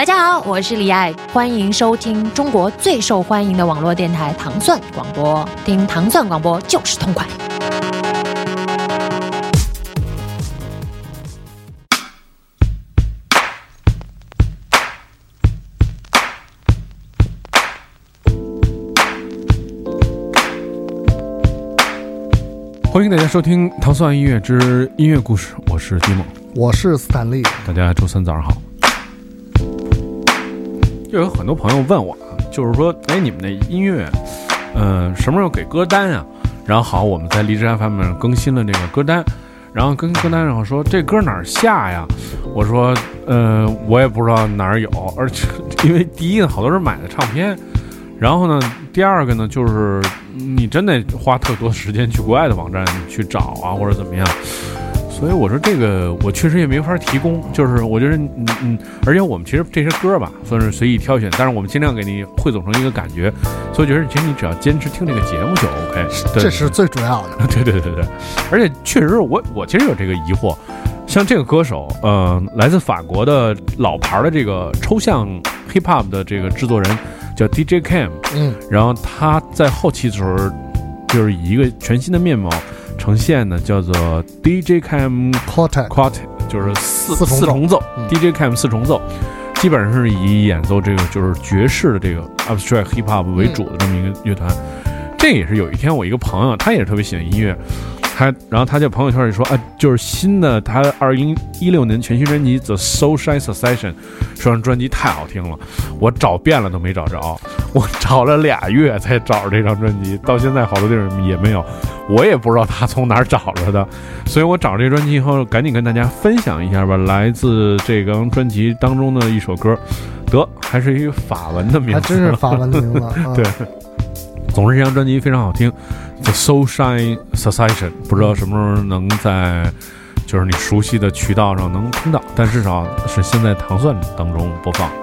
大家好，我是李艾，欢迎收听中国最受欢迎的网络电台糖蒜广播，听糖蒜广播就是痛快。欢迎大家收听《糖蒜音乐之音乐故事》，我是迪梦，我是斯坦利。大家周三早上好。就有很多朋友问我，就是说，哎，你们的音乐，嗯，什么时候给歌单啊？然后好，我们在荔枝 FM 上更新了这个歌单，然后跟歌单上说这歌哪儿下呀？我说，呃，我也不知道哪儿有，而且因为第一呢，好多人买的唱片，然后呢，第二个呢，就是你真得花特多时间去国外的网站去找啊，或者怎么样。所以我说这个我确实也没法提供，就是我觉得嗯嗯，而且我们其实这些歌吧算是随意挑选，但是我们尽量给你汇总成一个感觉，所以觉得其实你只要坚持听这个节目就 OK，这是最主要的。对对对对，而且确实我我其实有这个疑惑，像这个歌手，呃，来自法国的老牌的这个抽象 hip hop 的这个制作人叫 DJ Cam，嗯，然后他在后期的时候就是以一个全新的面貌。呈现呢，叫做 DJ Cam Quartet Quartet，就是四四重奏，DJ Cam 四重奏，基本上是以演奏这个就是爵士的这个 Abstract Hip Hop 为主的这么一个乐团。这也是有一天我一个朋友，他也是特别喜欢音乐。他，然后他在朋友圈里说啊，就是新的他二零一六年全新专辑《The Soul Shine Succession》，这张专辑太好听了，我找遍了都没找着，我找了俩月才找着这张专辑，到现在好多地儿也没有，我也不知道他从哪儿找着的，所以我找这专辑以后，赶紧跟大家分享一下吧，来自这张专辑当中的一首歌，得还是一个法文的名字，还真是法文的名字，对。总之，这张专辑非常好听，《The Soul Shine Succession》，不知道什么时候能在就是你熟悉的渠道上能听到，但至少是现在糖蒜当中播放。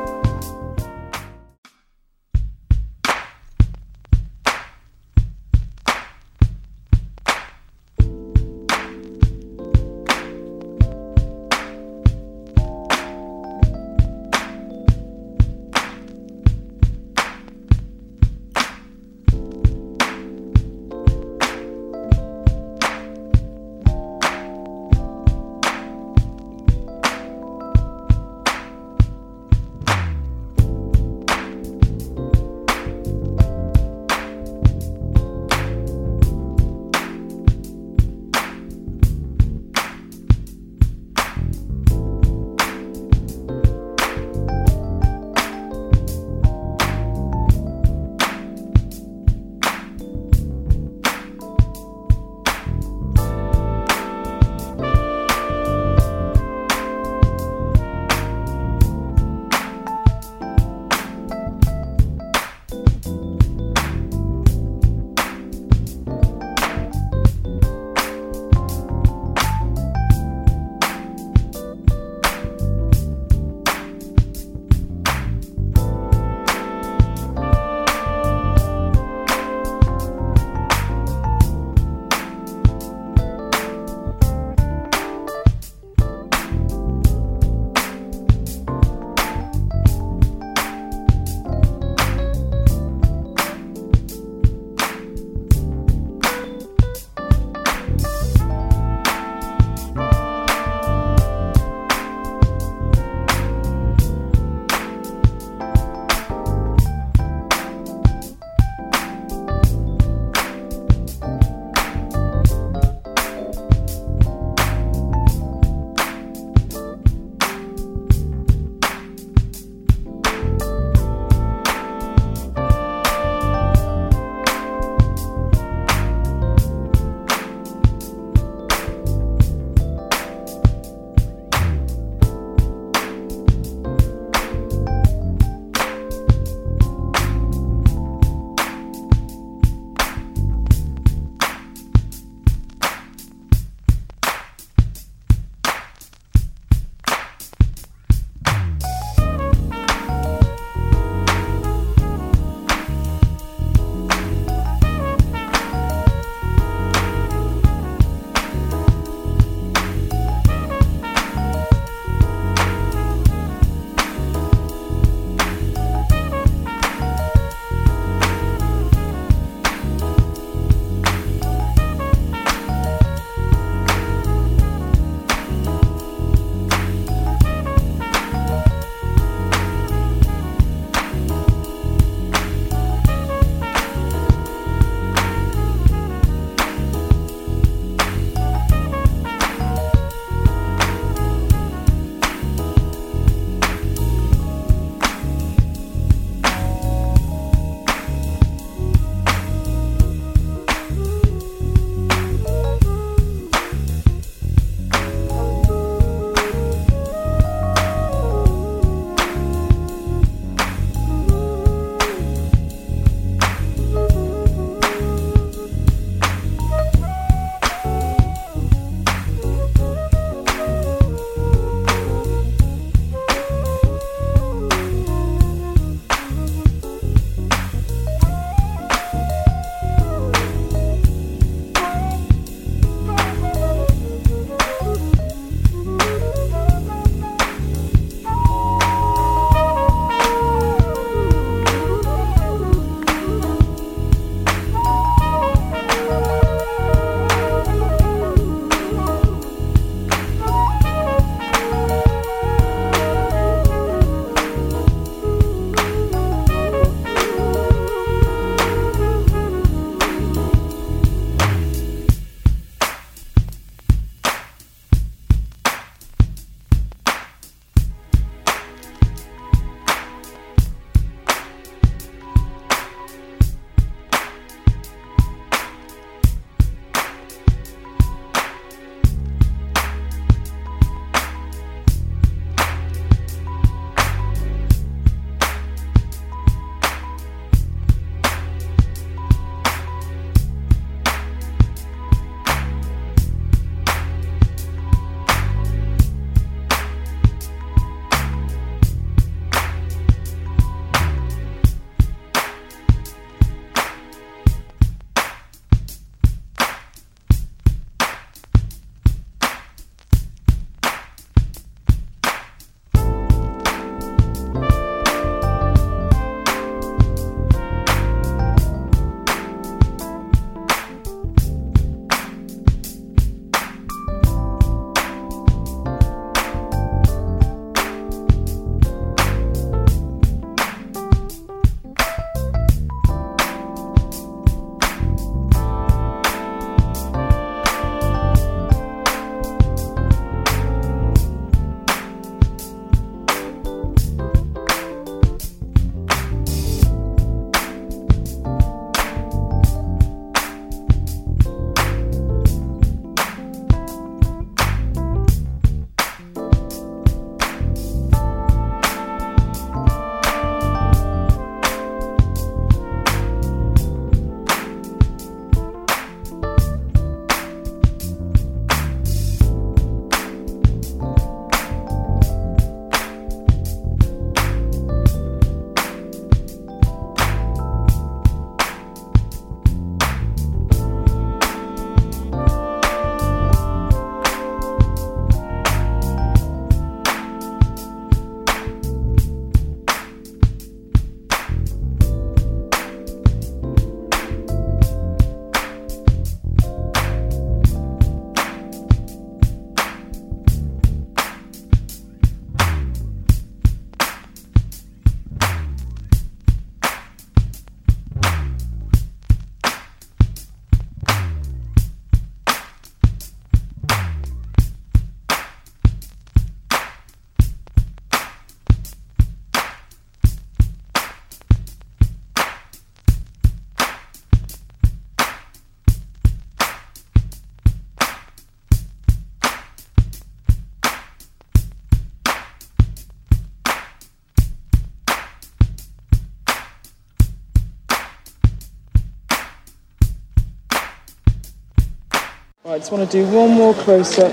I just want to do one more close up.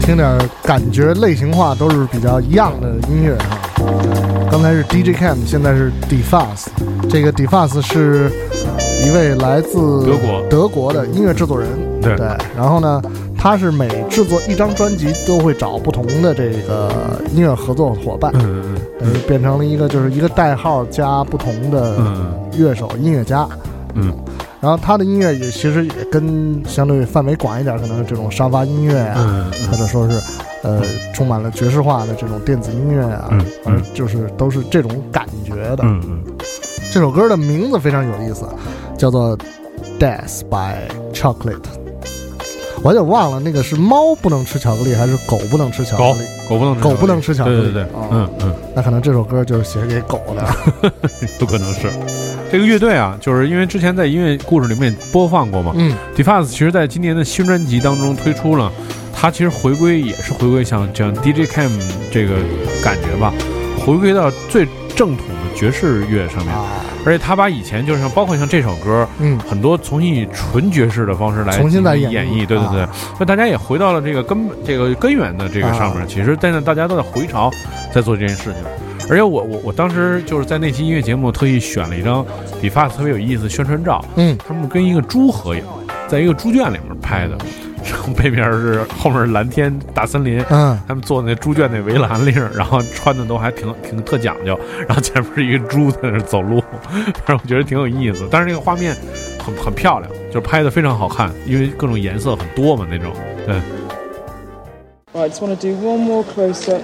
听点感觉类型化都是比较一样的音乐哈。刚才是 DJ Cam，现在是 Defas。这个 Defas 是一位来自德国德国的音乐制作人。对然后呢，他是每制作一张专辑都会找不同的这个音乐合作伙伴，嗯嗯嗯变成了一个就是一个代号加不同的嗯乐手、音乐家。嗯然后他的音乐也其实也跟相对范围广一点，可能是这种沙发音乐啊，嗯或者说是呃充满了爵士化的这种电子音乐啊，嗯反正就是都是这种感觉的。嗯嗯这首歌的名字非常有意思，叫做《Death by Chocolate》。我有点忘了，那个是猫不能吃巧克力，还是狗不能吃巧克力？狗不能吃狗不能吃巧克力对对对，哦嗯嗯，那可能这首歌就是写给狗的。不可能是这个乐队啊，就是因为之前在音乐故事里面播放过嘛。嗯 Defaz 其实在今年的新专辑当中推出了，他其实回归也是回归像像 DJ Cam 这个感觉吧，回归到最正统的爵士乐上面，啊，而且他把以前就是像包括像这首歌，嗯很多重新以纯爵士的方式来重新再演绎绎，对对对啊，那大家也回到了这个根这个根源的这个上面。啊其实，但是大家都在回潮，在做这件事情。而且我我我当时就是在那期音乐节目特意选了一张理发特别有意思的宣传照，嗯他们跟一个猪合影，在一个猪圈里面拍的，然后背面是后面是蓝天大森林，嗯他们坐那猪圈那围栏里，然后穿的都还挺挺特讲究，然后前面是一个猪在那走路，反正我觉得挺有意思。但是那个画面很很漂亮，就是拍的非常好看，因为各种颜色很多嘛那种。对，Right, just want to do one more close up.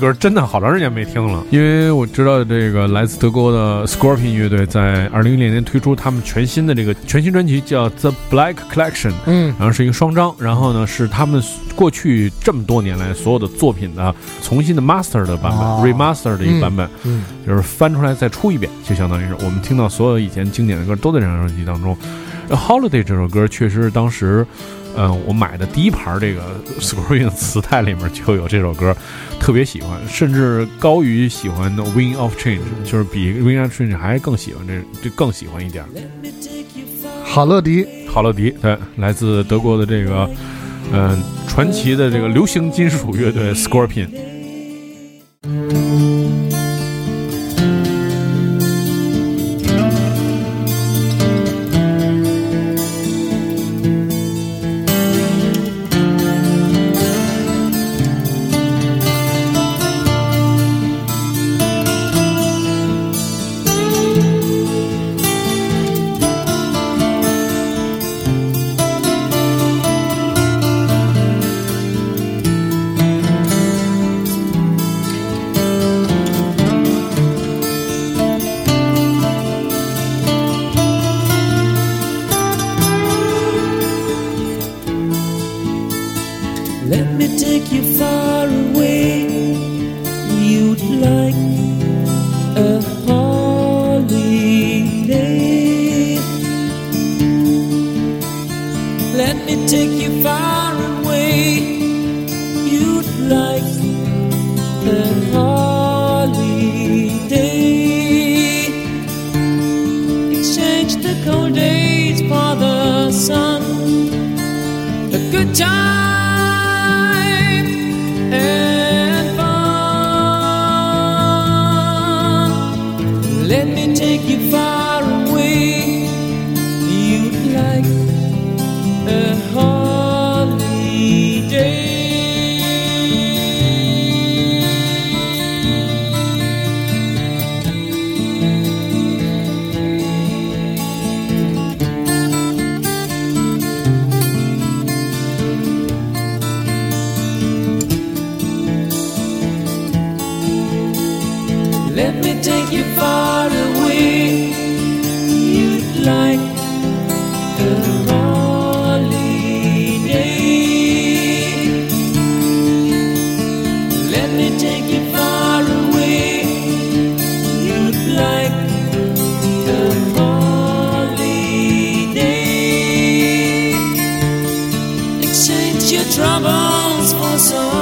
歌真的好长时间没听了，因为我知道这个来自德国的 Scorpion 乐队在二零一零年推出他们全新的这个全新专辑，叫 The Black Collection，嗯。然后是一个双张，然后呢是他们过去这么多年来所有的作品的重新的 master 的版本、哦 remaster 的一个版本，嗯。就是翻出来再出一遍，就相当于是我们听到所有以前经典的歌都在这张专辑当中。呃 Holiday 这首歌确实是当时，呃，我买的第一盘这个 Scorpion 磁带里面就有这首歌，特别喜欢，甚至高于喜欢的 Wing of Change，就是比 Wing of Change 还更喜欢这，这更喜欢一点。好乐迪，好乐迪，对，来自德国的这个，嗯、传奇的这个流行金属乐队 Scorpion。Troubles for some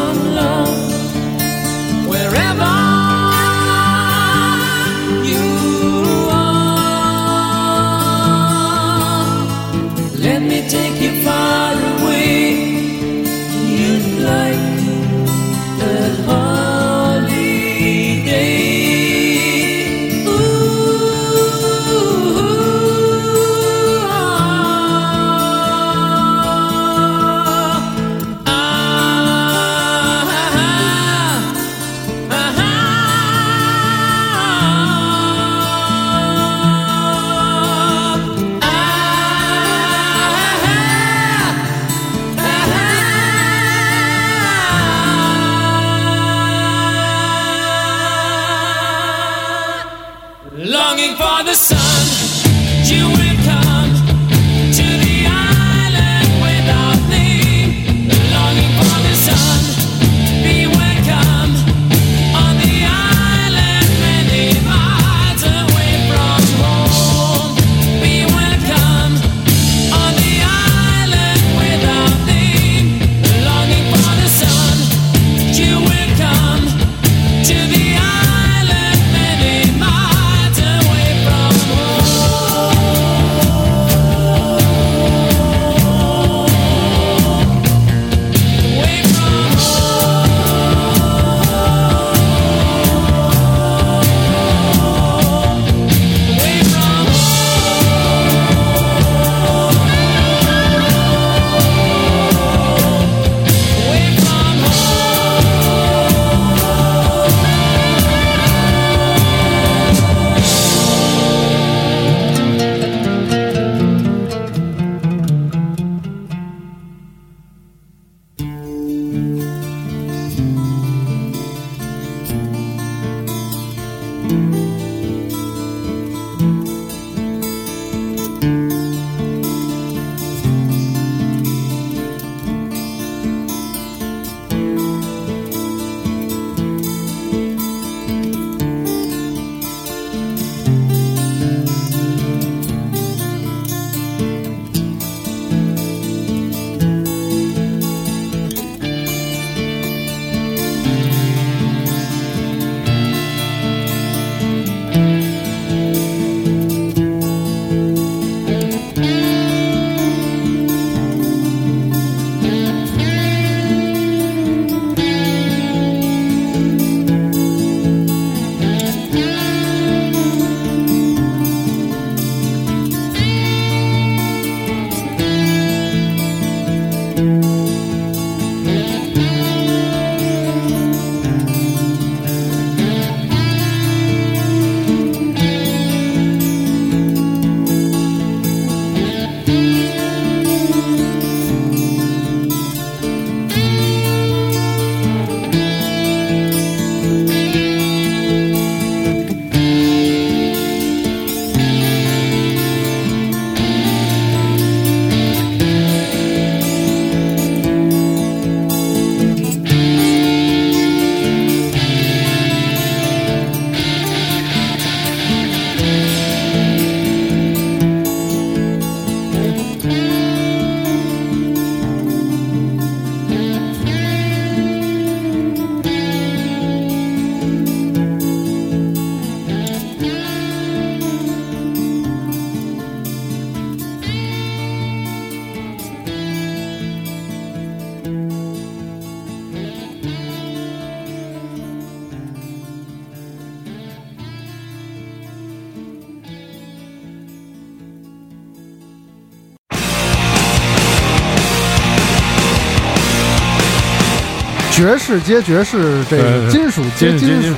爵士接爵士，这个金属接金属。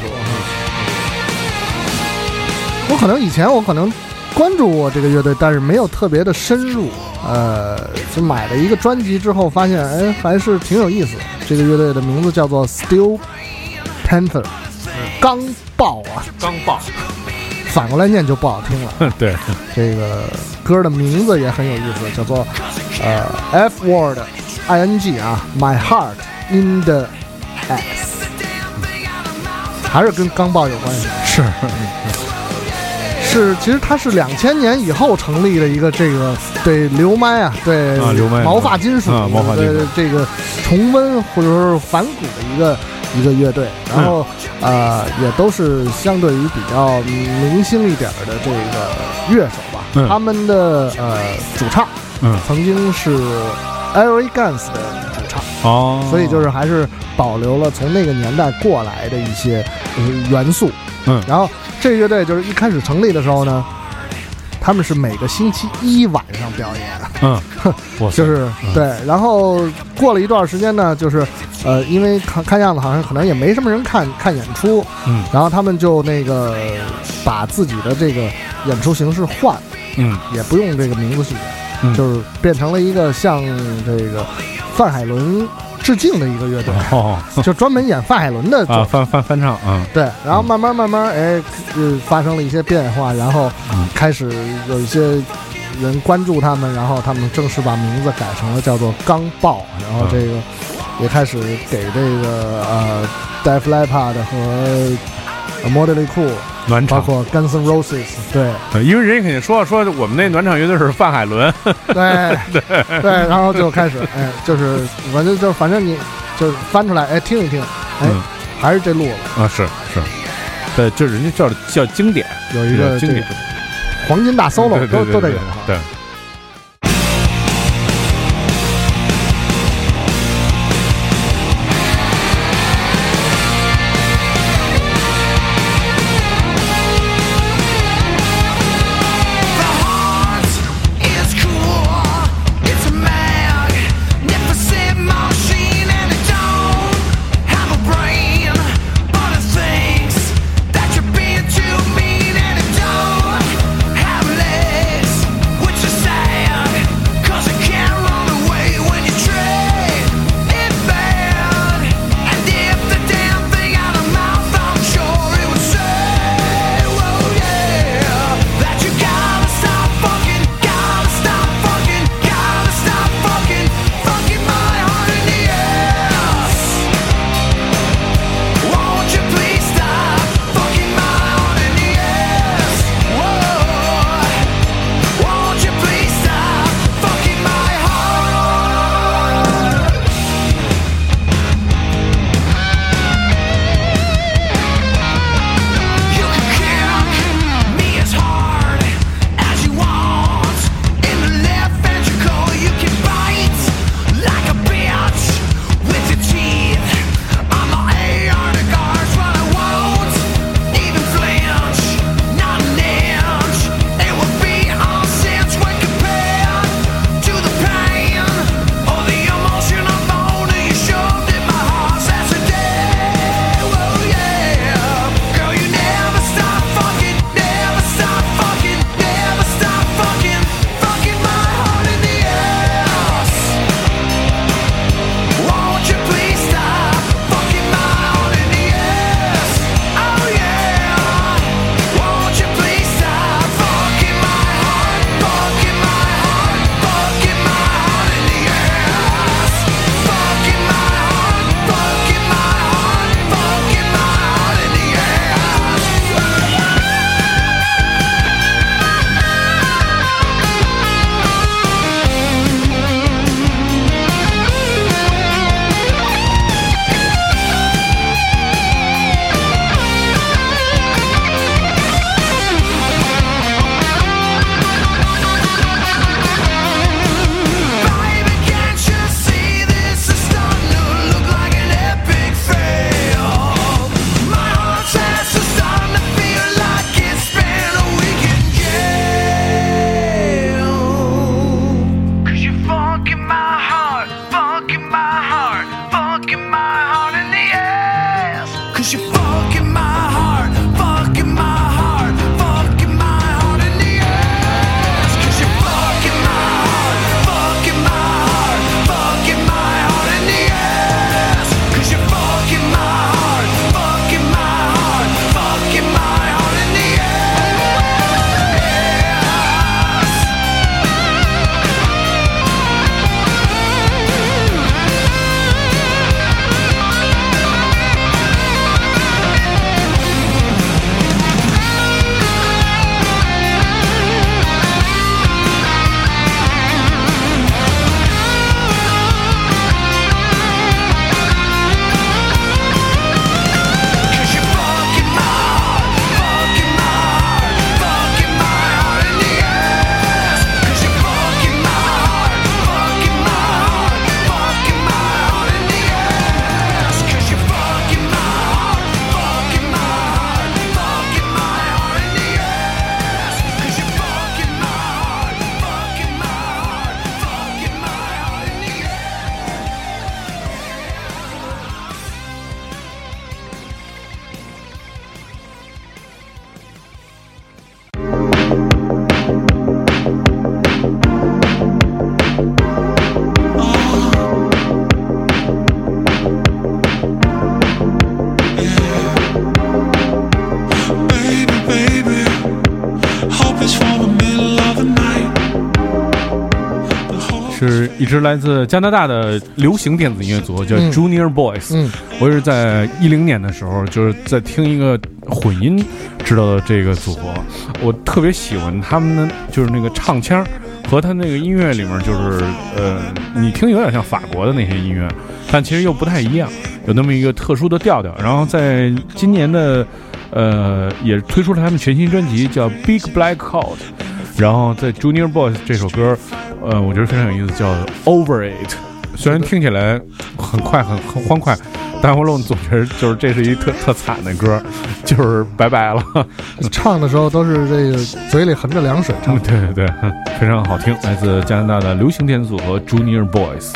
我可能以前我可能关注过这个乐队，但是没有特别的深入。呃，就买了一个专辑之后，发现哎还是挺有意思的。这个乐队的名字叫做 Steel Panther，钢爆啊，钢爆，反过来念就不好听了。对，这个歌的名字也很有意思，叫做呃 F word I N G 啊，My heart in the ass，还是跟钢爆有关系。是。是，其实它是两千年以后成立的一个这个对流麦啊，对啊流麦毛发金属啊毛发金属。对这个重温或者说是反骨的一个一个乐队，然后、呃也都是相对于比较明星一点儿的这个乐手吧。嗯。他们的呃主唱嗯。曾经是 Airy Guns 的哦，所以就是还是保留了从那个年代过来的一些呃元素。嗯。然后这乐队就是一开始成立的时候呢，他们是每个星期一晚上表演，嗯，我就是对。然后过了一段时间呢，就是呃，因为看看样子好像可能也没什么人看看演出，嗯。然后他们就那个把自己的这个演出形式换，嗯。也不用这个名字去演，嗯。就是变成了一个像这个范海伦致敬的一个乐队。哦。就专门演范海伦的啊，翻翻翻唱啊，对，然后慢慢慢慢，哎，呃，发生了一些变化，然后嗯。开始有一些人关注他们，然后他们正式把名字改成了叫做钢爆，然后这个也开始给这个呃 Def Leppard 和呃 Motley cool，暖场。包括 Guns N' Roses，对呃因为人家肯定说说我们那暖场乐队是范海伦，对对，然后就开始，哎，就是反正就反正你就是翻出来，哎，听一听，哎，嗯还是这路子，啊是是，对，就人家叫叫经典，有一个这个经典黄金大 solo 都都得有哈。对。支来自加拿大的流行电子音乐组合，叫嗯 Junior Boys。嗯我也是在一零年的时候，就是在听一个混音知道的这个组合，我特别喜欢他们的就是那个唱腔和他那个音乐里面就是呃，你听有点像法国的那些音乐，但其实又不太一样，有那么一个特殊的调调。然后在今年的呃，也推出了他们全新专辑叫《Big Black Coat》，然后在 Junior Boys 这首歌，呃，我觉得非常有意思，叫《Over It》。虽然听起来很快很很欢快，但我总觉得就是这是一特特惨的歌，就是拜拜了。唱的时候都是这个嘴里含着凉水唱嗯。对对对，嗯非常好听，来自加拿大的流行电子组合 Junior Boys。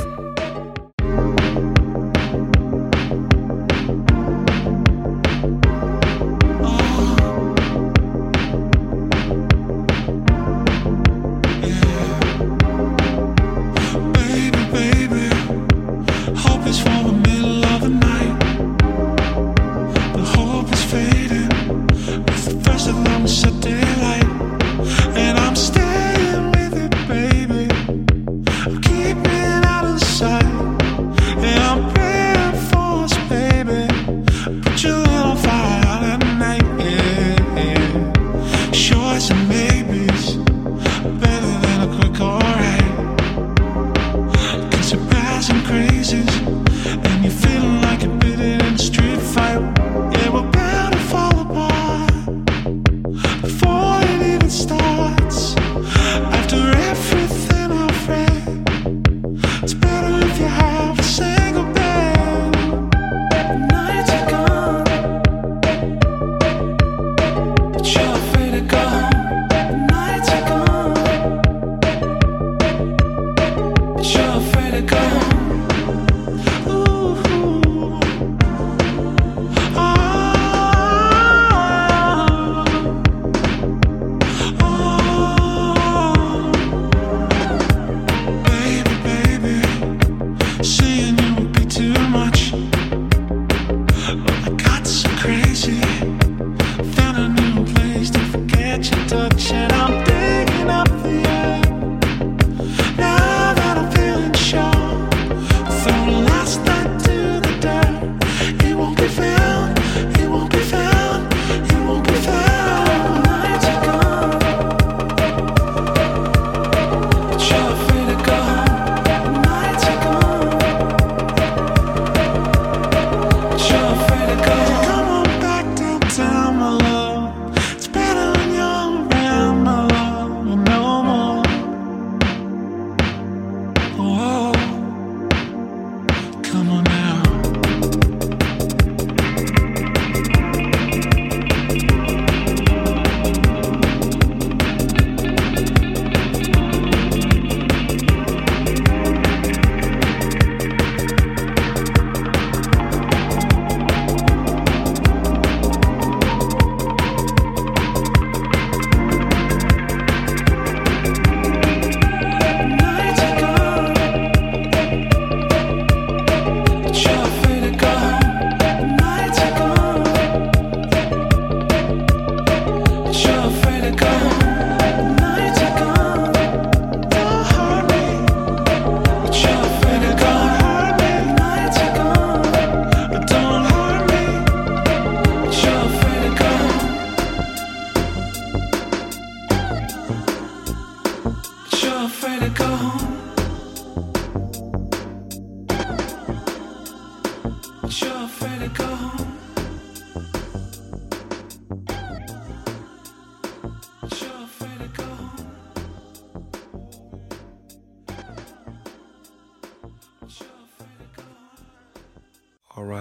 Come on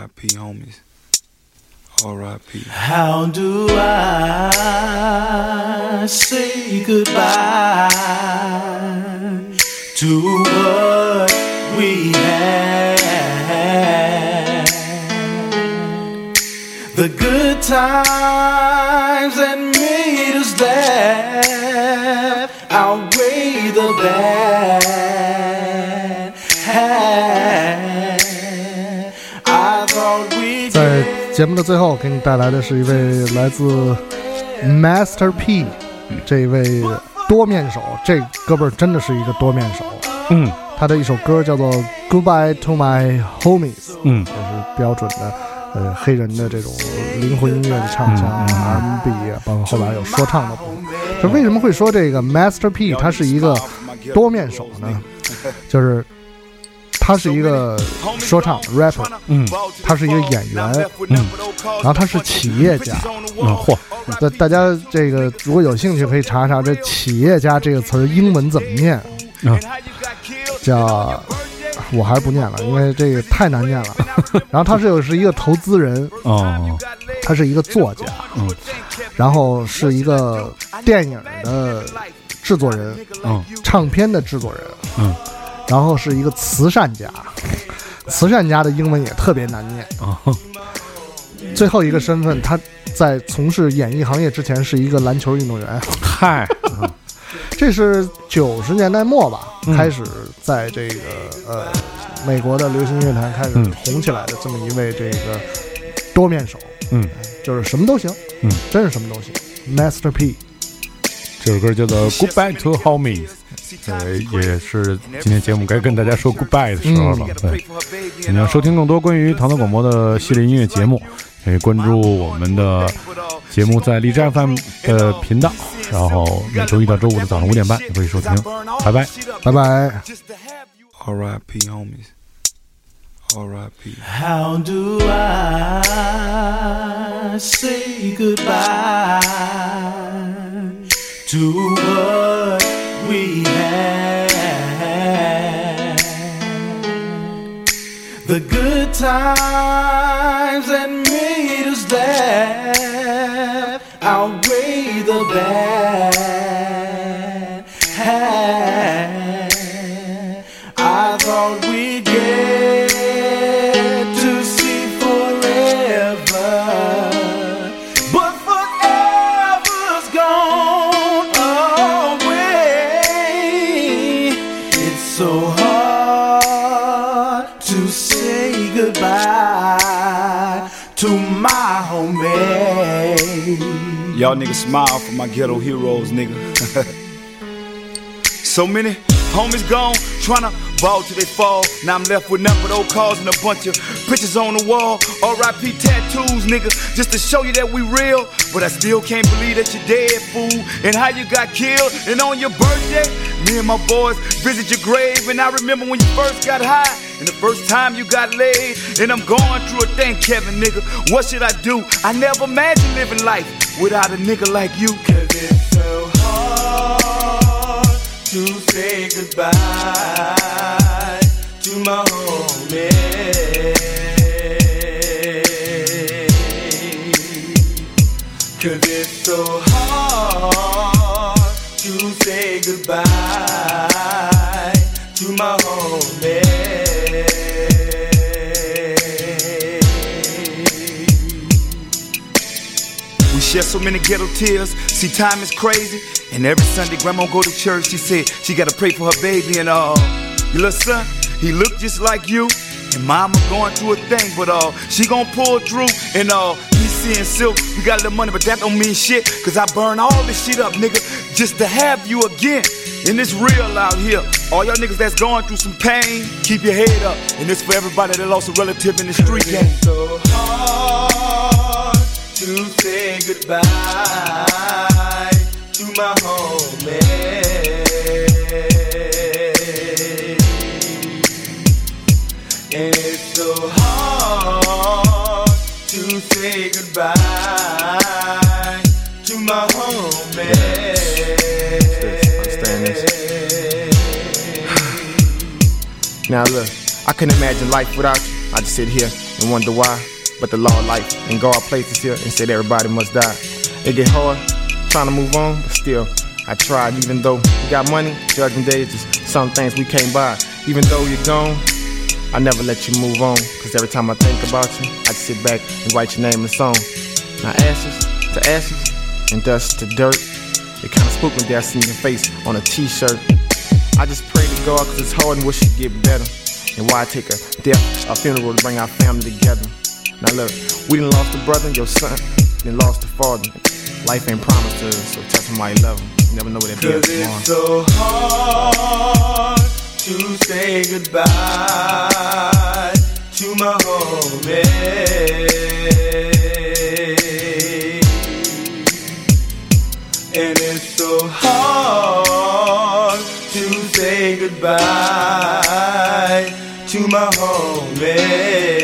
R.I.P. homies. R.I.P. How do I say goodbye to what we had? The good times that made us laugh outweigh the bad. 节目的最后，给你带来的是一位来自 Master P 这一位多面手，这哥们儿真的是一个多面手。嗯，他的一首歌叫做《Goodbye to My Homies》，嗯这是标准的呃黑人的这种灵魂音乐的唱腔 R&B 啊，包括后边有说唱的部分。这为什么会说这个 Master P 他是一个多面手呢？就是他是一个说唱 rapper，嗯他是一个演员，嗯，然后他是企业家。嗯，嚯，大大家这个如果有兴趣可以查查这“企业家”这个词儿英文怎么念，嗯。叫我还是不念了，因为这个太难念了。然后他是有是一个投资人，哦，他是一个作家，嗯，然后是一个电影的制作人，嗯。唱片的制作人，嗯，然后是一个慈善家，慈善家的英文也特别难念。哦，最后一个身份，他在从事演艺行业之前是一个篮球运动员。嗨，这是九十年代末吧，嗯。开始在这个呃美国的流行音乐坛开始嗯。红起来的这么一位这个多面手，嗯，就是什么都行，嗯，真是什么都行。Master P，这首歌叫做《Goodbye to Homies》，呃，也是今天节目该跟大家说 goodbye 的时候了。对，你要收听更多关于唐唐广播的系列音乐节目，可以关注我们的节目在荔枝 FM 的频道，然后每周一到周五的早上五点半也可以收听。拜拜。拜拜。R.I.P. homies. R.I.P. How do I say goodbye to what we had? The good times that made us laugh outweigh the bad. Y'all smile for my ghetto heroes, nigga. so many homies gone, tryna ball till they fall. Now I'm left with nothing but old cars and a bunch of pictures on the wall. R.I.P. tattoos, nigga, just to show you that we real. But I still can't believe that you're dead, fool. And how you got killed. And on your birthday, me and my boys visit your grave. And I remember when you first got high. And the first time you got laid. And I'm going through a thing, Kevin, nigga. What should I do? I never imagined living life without a nigga like you. Cause it's so hard to say goodbye to my homie. Cause it's so hard to say goodbye to my homie. Share so many ghetto tears. See, time is crazy. And every Sunday, grandma go to church. She said she gotta pray for her baby and all. Your little son, he look just like you. And mama going through a thing, but uh, she gon' pull through. And all. uh, he seeing silk. You got a little money, but that don't mean shit. Cause I burn all this shit up, nigga, just to have you again. And it's real out here. All y'all niggas that's going through some pain, keep your head up. And it's for everybody that lost a relative in the street game. To say goodbye to my homie. It's so hard to say goodbye to my homie. Now look, I couldn't imagine life without you. I just sit here and wonder why. But the law of life and God places here and said everybody must die. It get hard trying to move on, but still I tried. Even though we got money, judgment day is just some things we can't buy. Even though you're gone, I never let you move on. Cause every time I think about you, I just sit back and write your name in a song. Now ashes to ashes and dust to dirt. It kinda spooked me that I seen your face on a t-shirt. I just pray to God cause it's hard and wish it'd get better. And why take a death, a funeral to bring our family together? Now look, we done lost a brother, your son, then lost a father. Life ain't promised to us, so tell somebody love him. You never know what that be Cause it's so hard to say goodbye to my homie. And it's so hard to say goodbye to my homie.